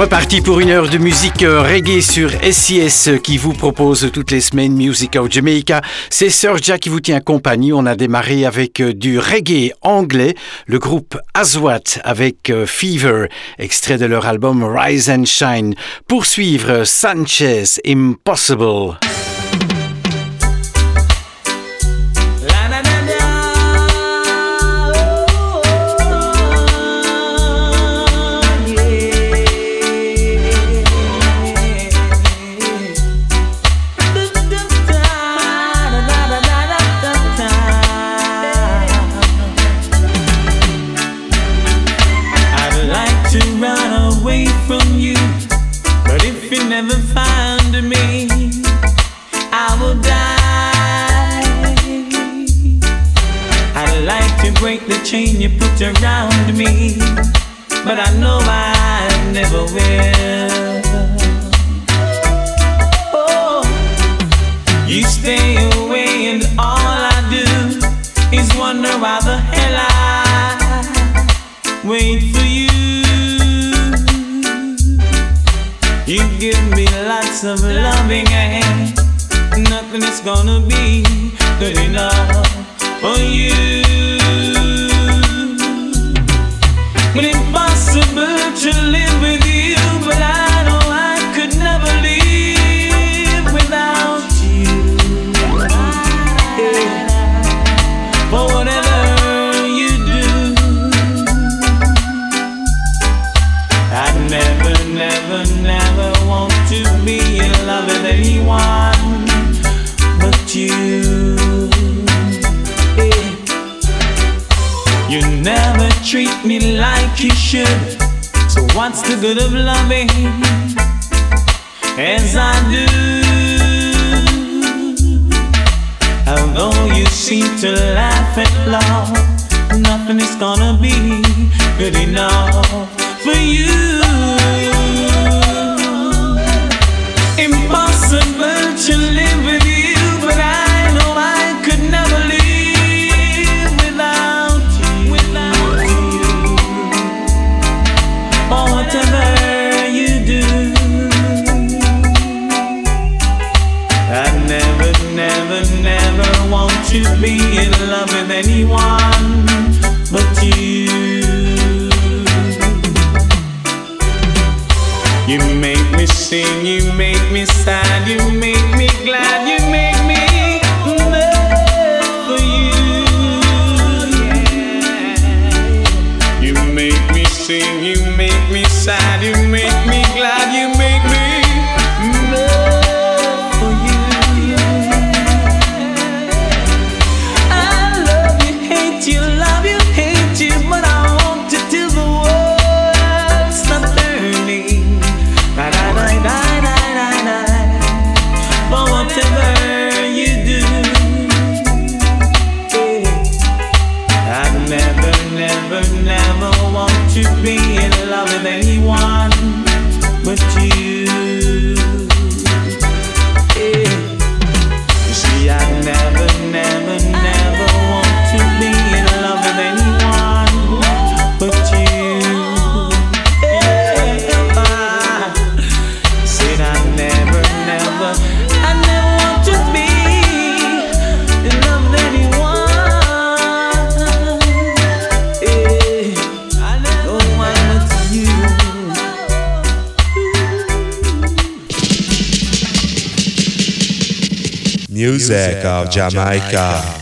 reparti pour une heure de musique euh, reggae sur SIS euh, qui vous propose toutes les semaines Music of Jamaica. C'est Sir Jack qui vous tient compagnie. On a démarré avec euh, du reggae anglais, le groupe Aswat avec Fever, extrait de leur album Rise and Shine. Poursuivre Sanchez Impossible. looked around me, but I know I never will. Oh, you stay away, and all I do is wonder why the hell I wait for you. You give me lots of loving, and nothing is gonna be good enough for you. Impossible to live with you. should. So what's the good of loving as I do? Although you seem to laugh at love, nothing is gonna be good enough for you. music of Jamaica. Jamaica.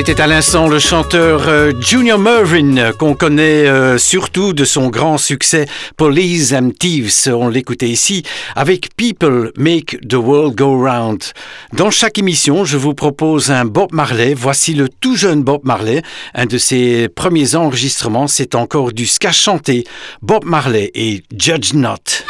C'était à l'instant le chanteur euh, Junior Mervyn, qu'on connaît euh, surtout de son grand succès Police and Thieves. On l'écoutait ici avec People Make the World Go Round. Dans chaque émission, je vous propose un Bob Marley. Voici le tout jeune Bob Marley. Un de ses premiers enregistrements, c'est encore du ska chanté. Bob Marley et Judge Not.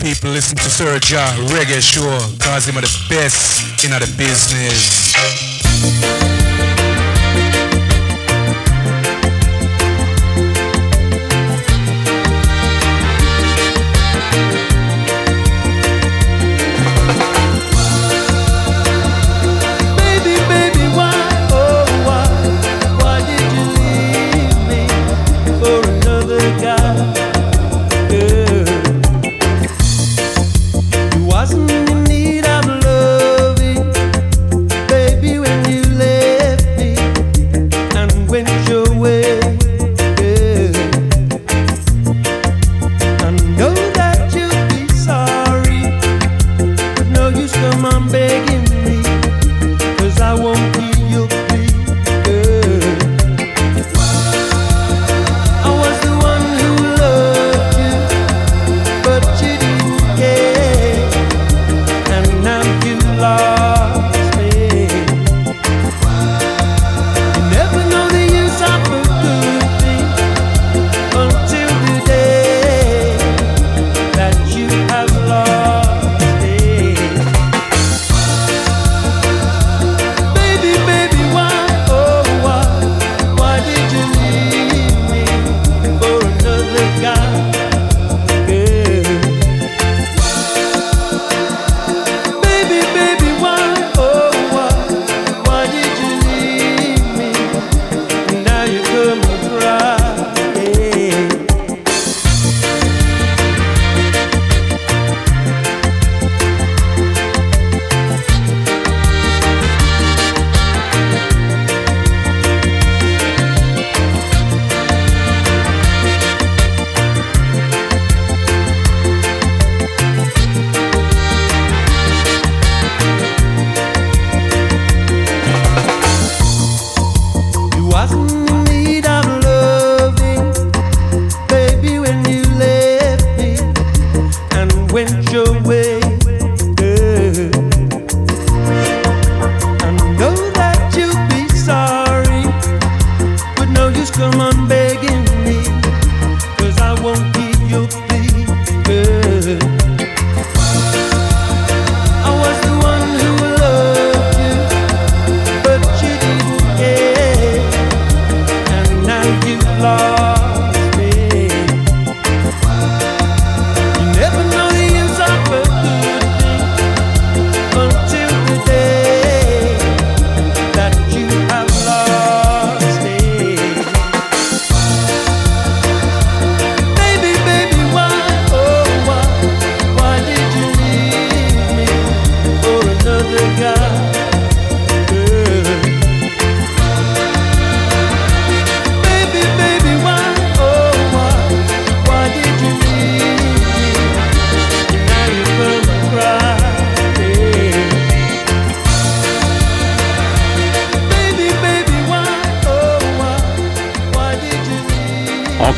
People listen to Sir Ja Reggae Show cause him are the best in the business.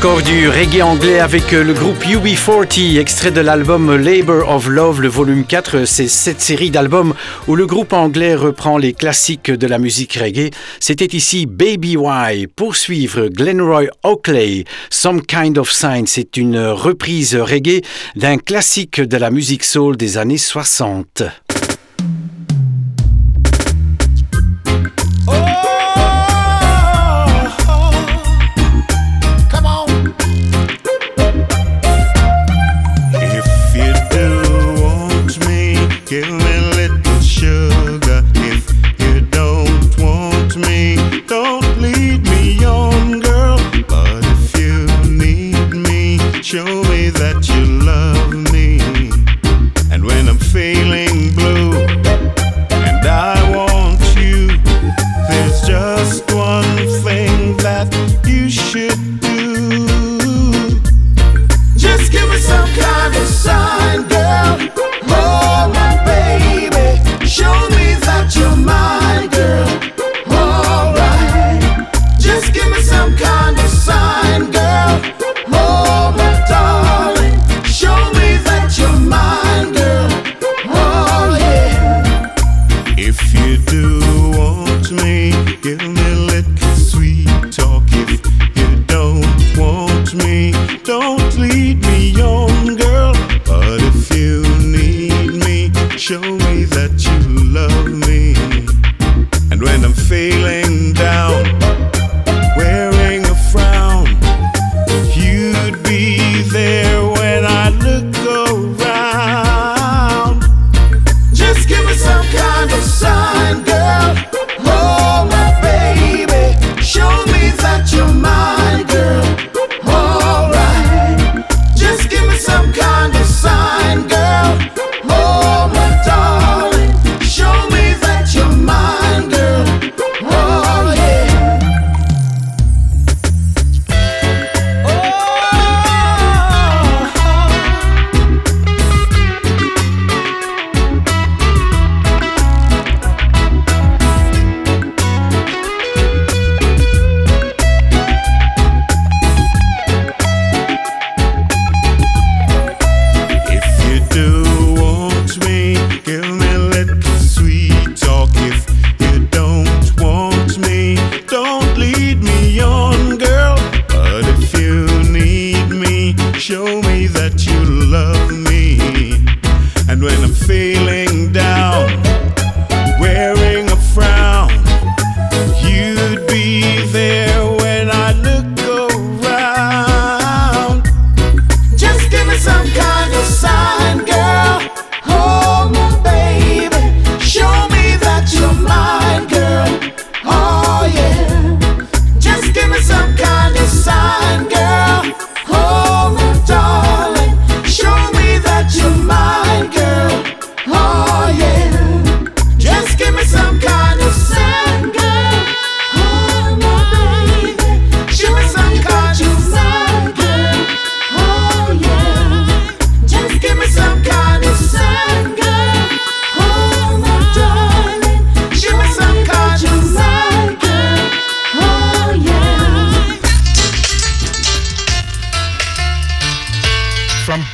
encore du reggae anglais avec euh, le groupe UB40, extrait de l'album Labor of Love, le volume 4. C'est cette série d'albums où le groupe anglais reprend les classiques de la musique reggae. C'était ici Baby Why. Poursuivre Glenroy Oakley, Some Kind of Sign. C'est une reprise reggae d'un classique de la musique soul des années 60.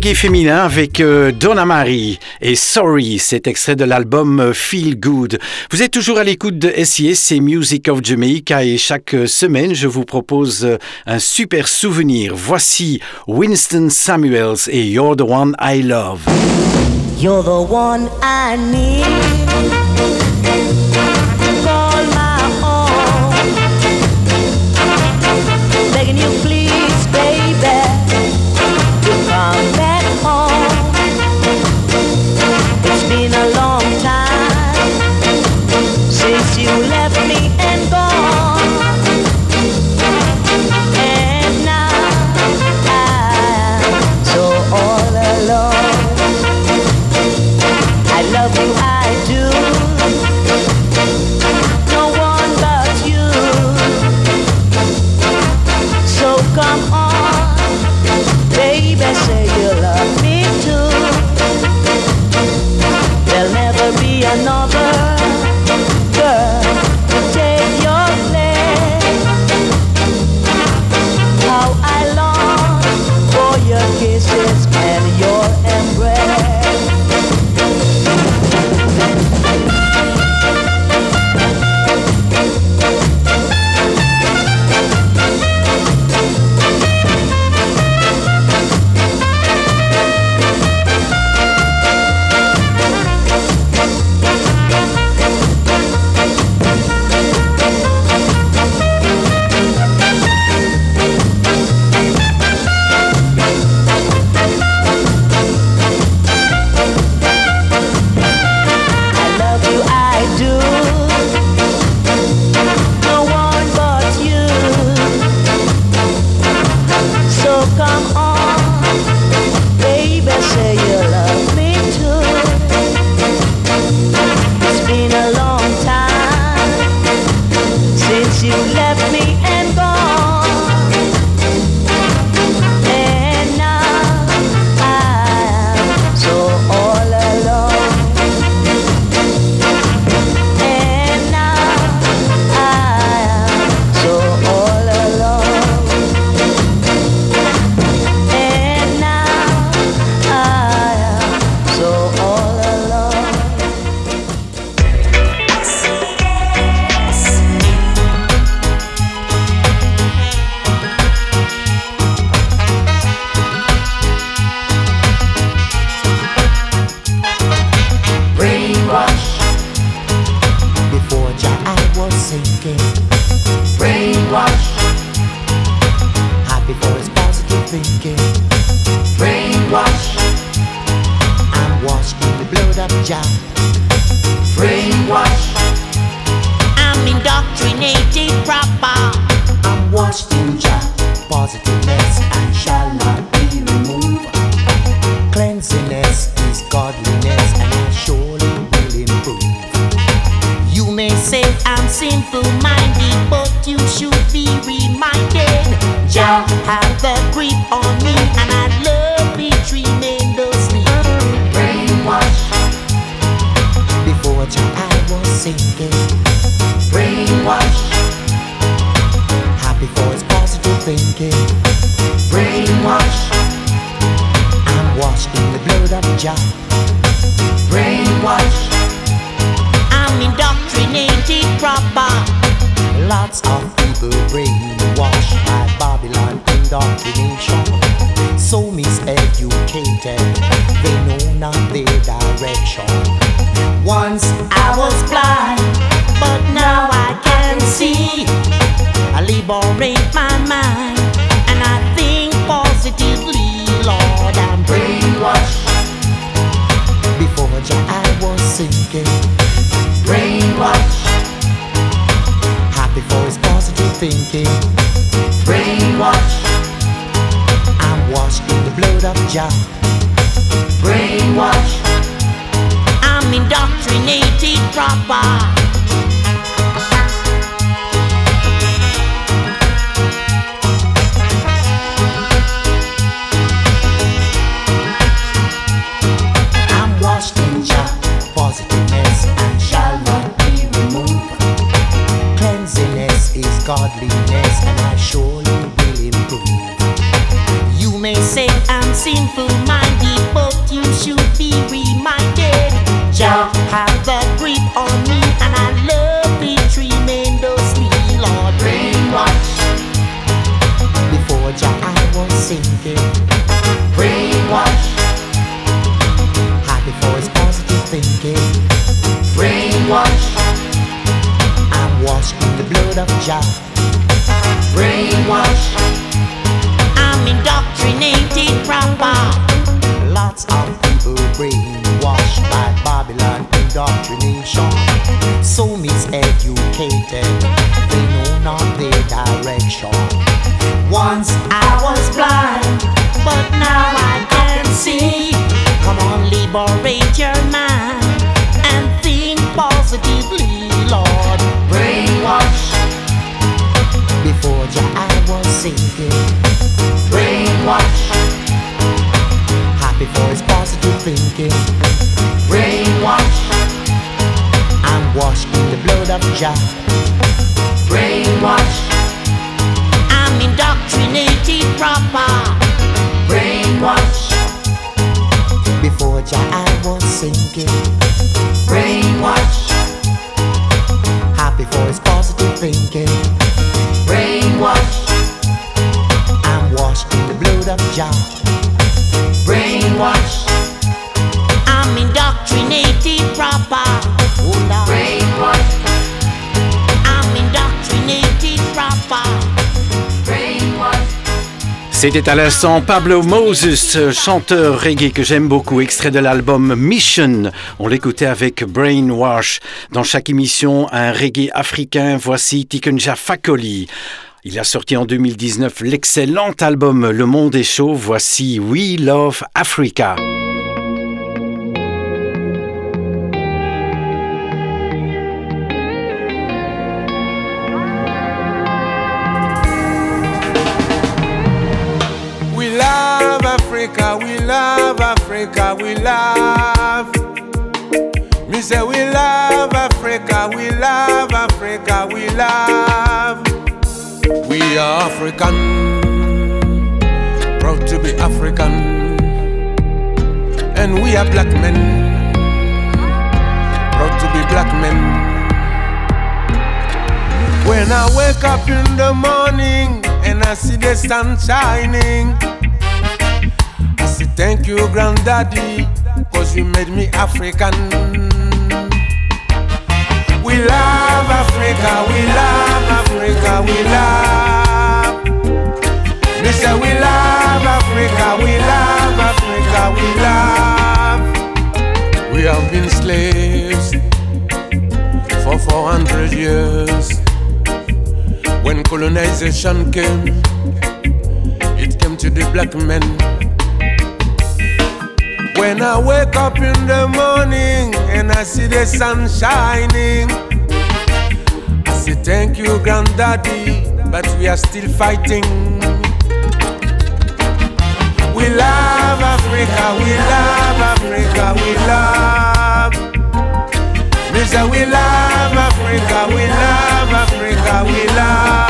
reggae féminin avec euh, Donna Marie et Sorry, cet extrait de l'album euh, Feel Good. Vous êtes toujours à l'écoute de SIS et Music of Jamaica et chaque euh, semaine je vous propose un super souvenir. Voici Winston Samuels et You're the One I Love. brainwashed. I'm indoctrinated. Lots of people brainwashed by Babylon indoctrination. So miseducated, they know not their direction. Once I was blind, but now I can see. Come on, liberate your mind and think positively, Lord. Brainwashed. I was sinking. Brainwash. Happy for his positive thinking. Brainwash. I'm washed in the blood of Jah. Brainwash. I'm indoctrinated proper. Brainwash. Before Jah I was sinking. Brainwash. Happy for his positive thinking. Brainwash. I'm washed in the blood of Jah. Brainwash. I'm indoctrinated proper. C'était à l'instant Pablo Moses, chanteur reggae que j'aime beaucoup, extrait de l'album Mission. On l'écoutait avec Brainwash. Dans chaque émission, un reggae africain. Voici Tikunja Fakoli. Il a sorti en 2019 l'excellent album Le Monde est chaud. Voici We Love Africa. Africa, we love. Me say we love Africa, we love Africa, we love. We are African, proud to be African, and we are black men, proud to be black men. When I wake up in the morning and I see the sun shining, thank you, granddaddy, cause you made me African. We love Africa, we love Africa, we love. Me say we love Africa, we love Africa, we love. We have been slaves for 400 years. When colonization came, it came to the black men. When I wake up in the morning and I see the sun shining, I say thank you, granddaddy, but we are still fighting. We love Africa, we love Africa, we love. Say we love Africa, we love Africa, we love.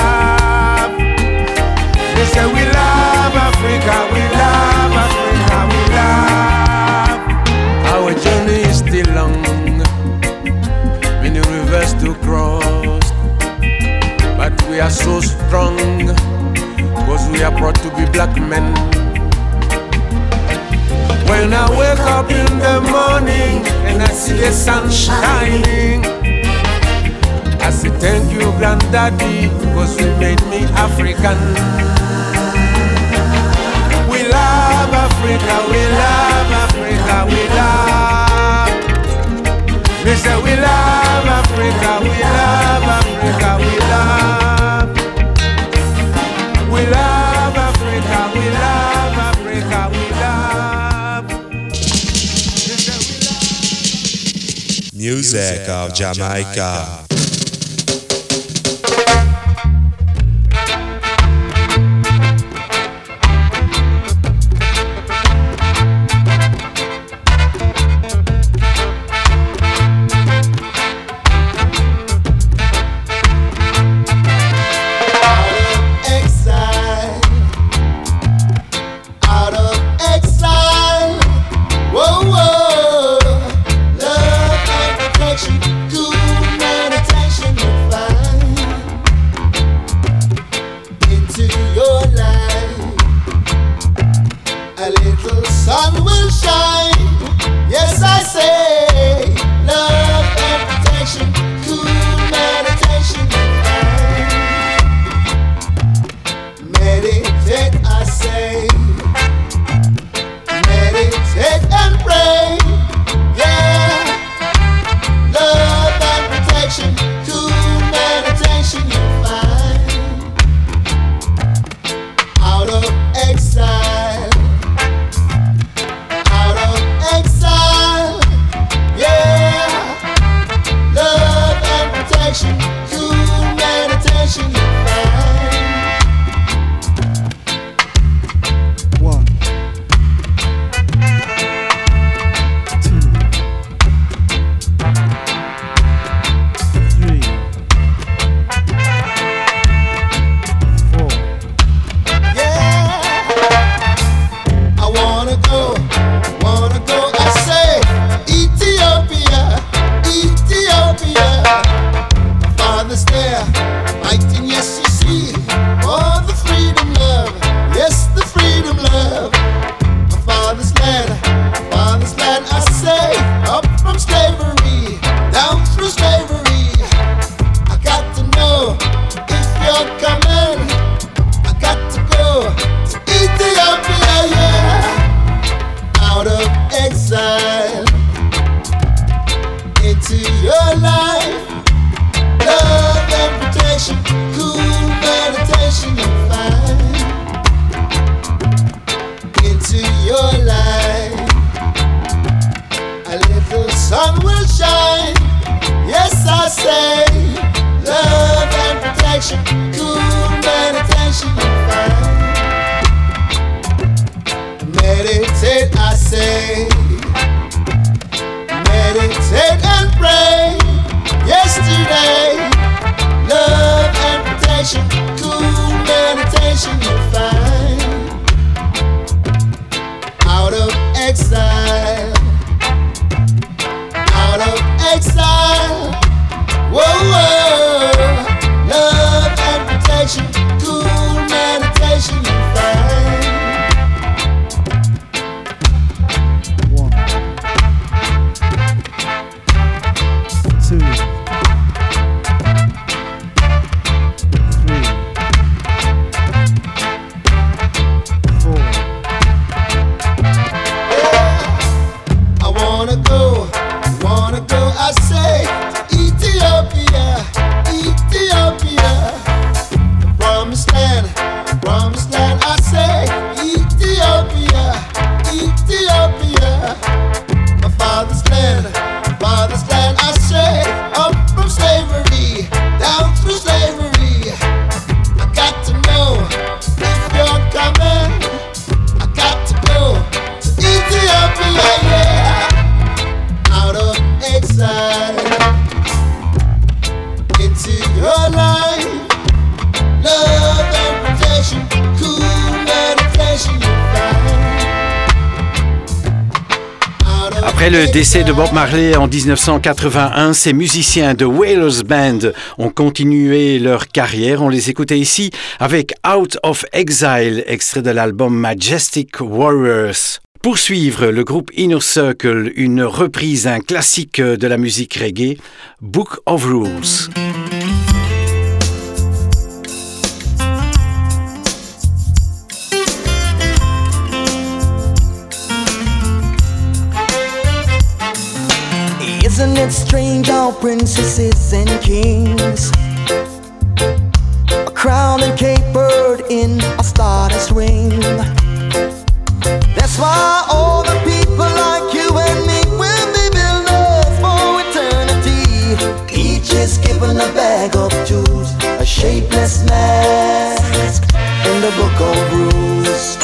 are so strong, cause we are proud to be black men. When I wake up in the morning and I see the sun shining, I say thank you, granddaddy, cause you made me African. We love Africa, we love Africa, we love. Me say we love Africa, we love Africa, we love. Music of Jamaica. De Bob Marley en 1981, ces musiciens de Whalers Band ont continué leur carrière. On les écoutait ici avec Out of Exile, extrait de l'album Majestic Warriors. Pour suivre, le groupe Inner Circle, une reprise d'un classique de la musique reggae, Book of Rules. Isn't it strange how princesses and kings are crowned and capered in a stardust ring? That's why all the people like you and me will be builders for eternity. Each is given a bag of tools, a shapeless mask in the book of rules.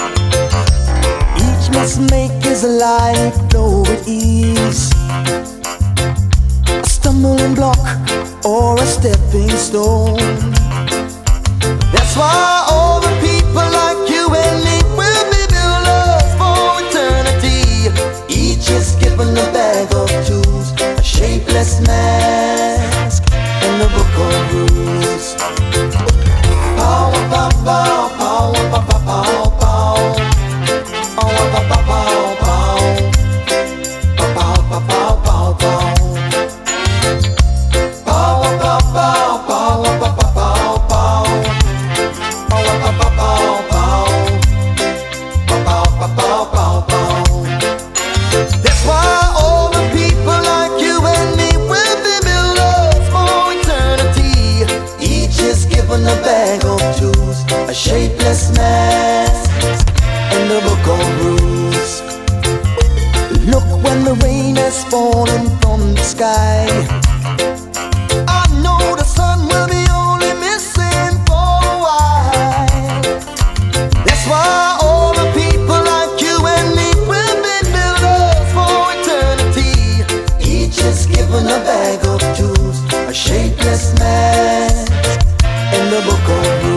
Each must make his life flow with ease or a stepping stone. That's why all the people like you and me will be builders for eternity. Each is given a bag of tools, a shapeless mask, no bocão do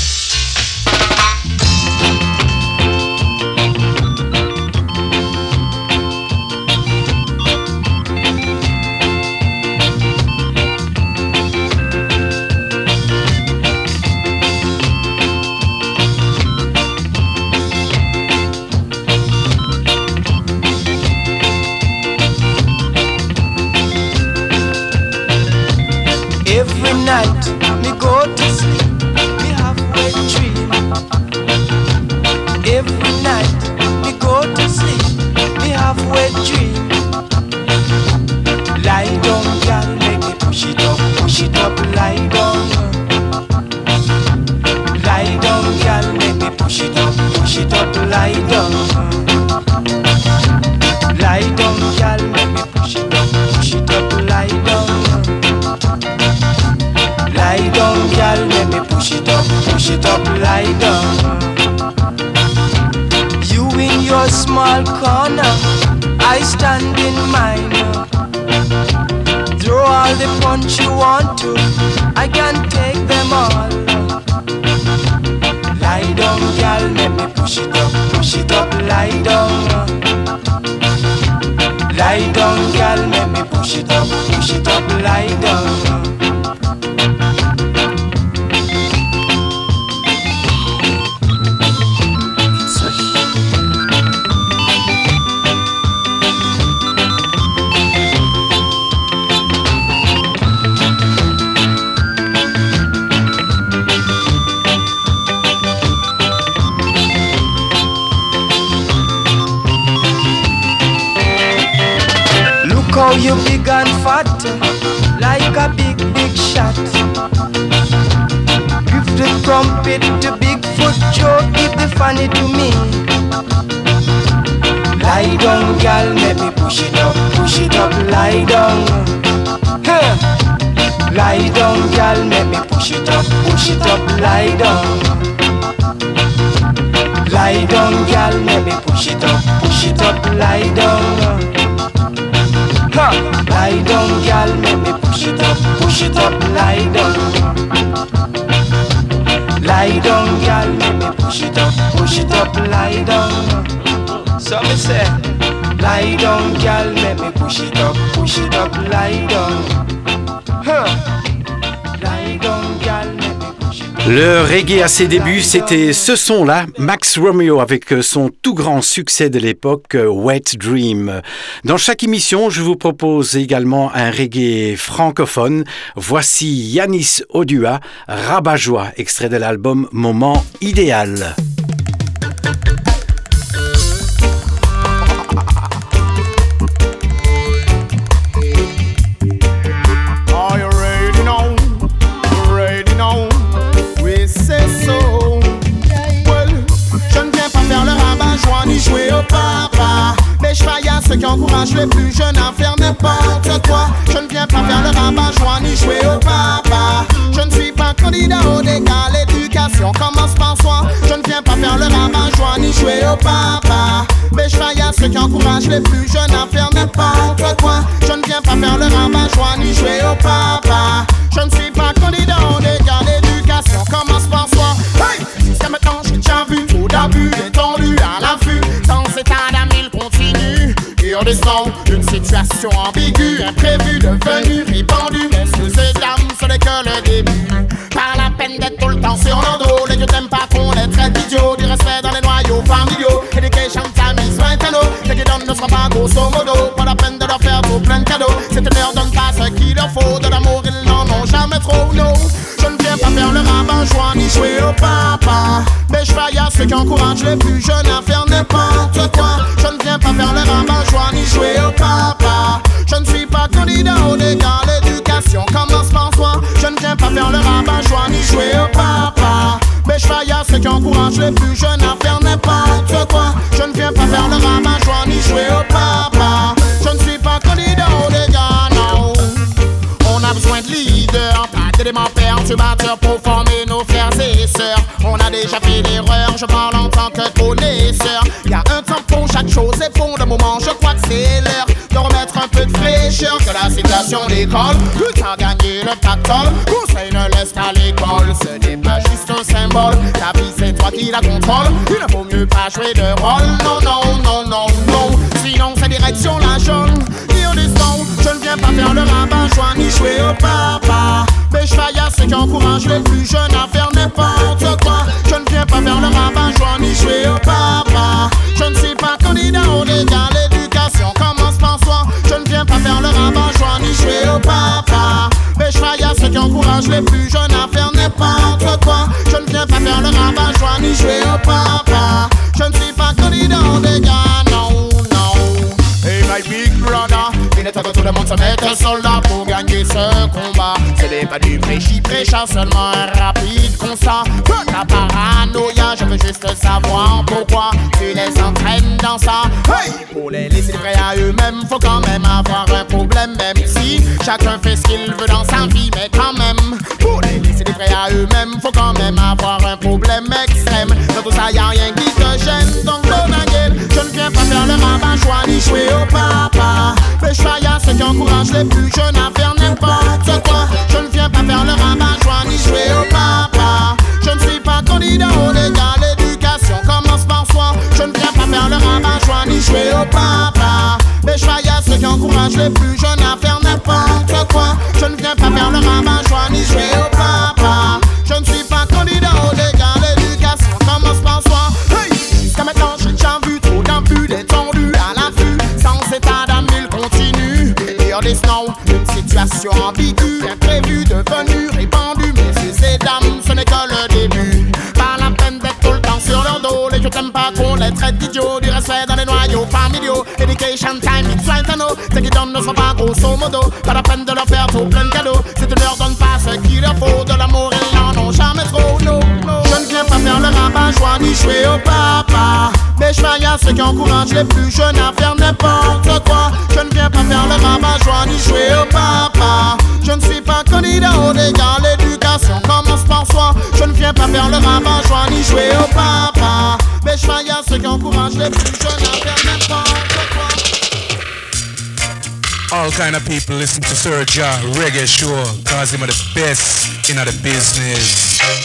Le reggae à ses débuts, c'était ce son-là, Max Romeo avec euh, son tout grand succès de l'époque, euh, Wet Dream. Dans chaque émission, je vous propose également un reggae francophone. Voici Yanis Odua, Rabat-Joie, extrait de l'album Moment Idéal. Ceux qui encouragent les plus jeunes à faire n'importe quoi. Je ne viens pas faire le rabat joie ni jouer au papa. Je ne suis pas candidat au dégât, l'éducation commence par soi. Je ne viens pas faire le rabat joie ni jouer au papa. Mais je à ceux qui encouragent les plus jeunes à faire n'importe quoi. Je ne viens pas faire le rabat joie ni jouer au papa. Une situation ambiguë, imprévue, devenue répandue. Est-ce que ces dames, ce n'est que le début. Pas la peine d'être tout le temps sur nos dos. Les que t'aimes pas qu'on les traite idiots. Du respect dans les noyaux familiaux. Education time is maintenant Ce qui donnent ne sera pas grosso modo. Pas la peine de leur faire tout plein de cadeaux. Cette leur donne pas ce qu'il leur faut. De l'amour ils n'en ont jamais trop, non. Je ne viens pas faire le rabat joint ni jouer au papa. Mais je faille à ceux qui encouragent les plus jeunes à faire n'importe quoi. thousand Pas la peine de leur faire tout plein de cadeaux. Si tu leur donnes pas ce qu'il leur faut, de l'amour ils n'en ont jamais trop. No. Je ne viens pas faire le rabat joie ni jouer au papa. Mais je à ceux qui encouragent les plus jeunes kind of people listen to Sir Ja Reggae Show, cause him are the best in the business.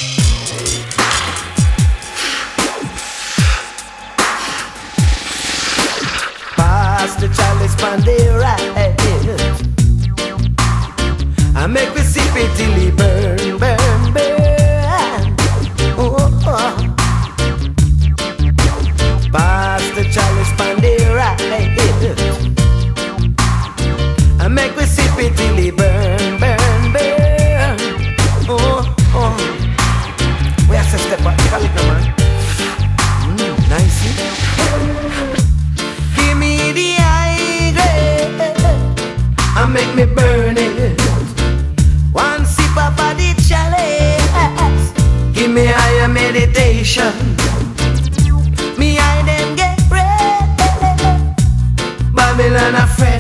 burn it. One sip of body chalice. Give me higher meditation. Me I them get ready. Babylon a.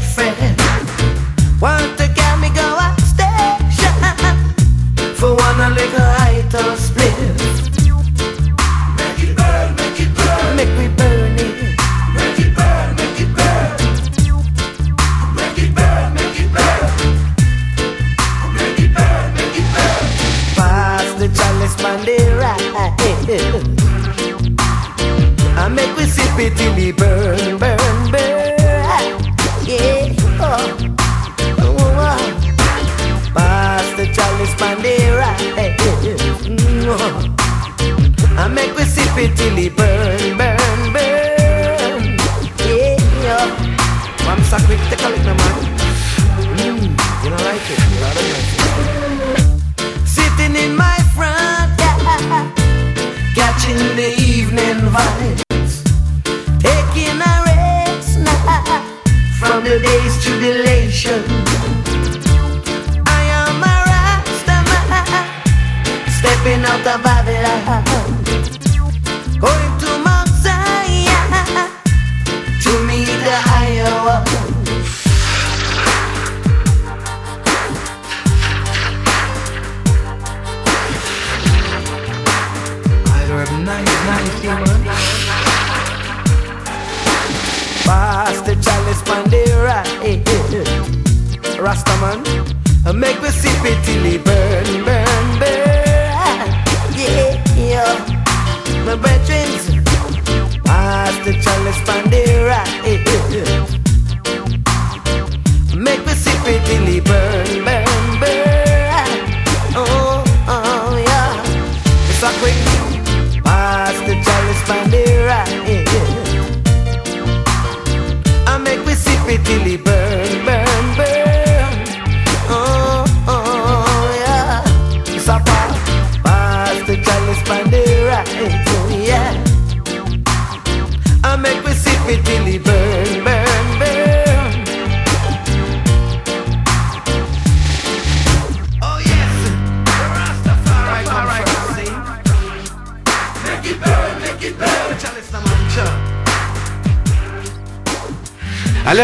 Alice Bandera, eh.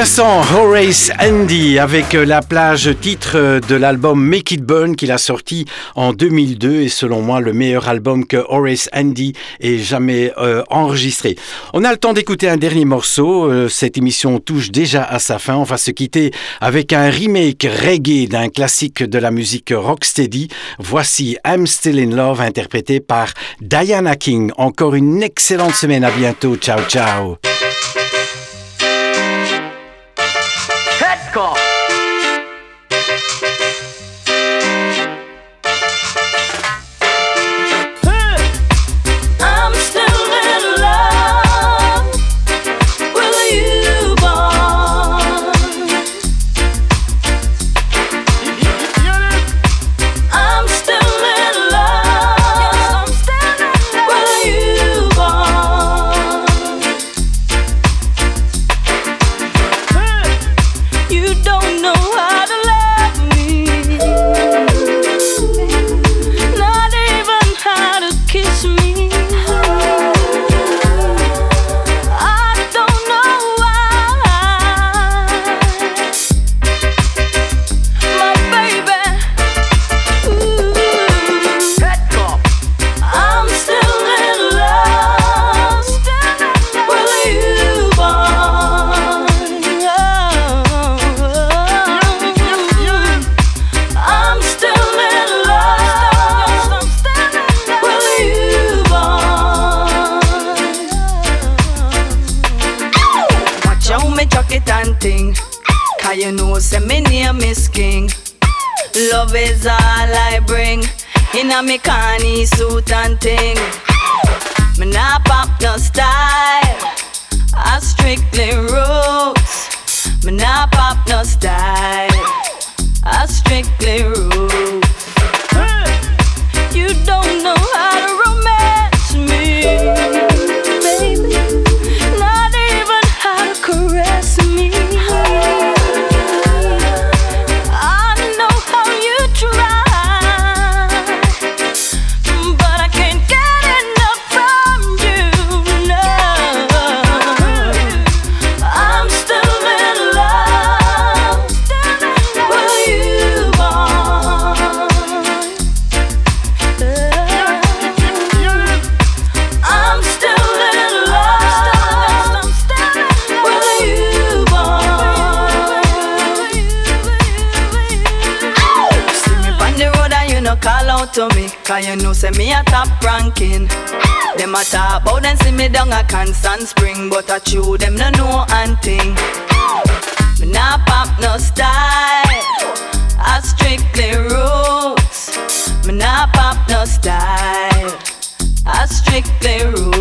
l'instant, Horace Andy avec euh, la plage titre euh, de l'album Make It Burn qu'il a sorti en 2002 et selon moi le meilleur album que Horace Andy ait jamais euh, enregistré. On a le temps d'écouter un dernier morceau. Cette émission touche déjà à sa fin. On va se quitter avec un remake reggae d'un classique de la musique rocksteady. Voici I'm Still in Love interprété par Diana King. Encore une excellente semaine. À bientôt. Ciao, ciao. Disco. Me nah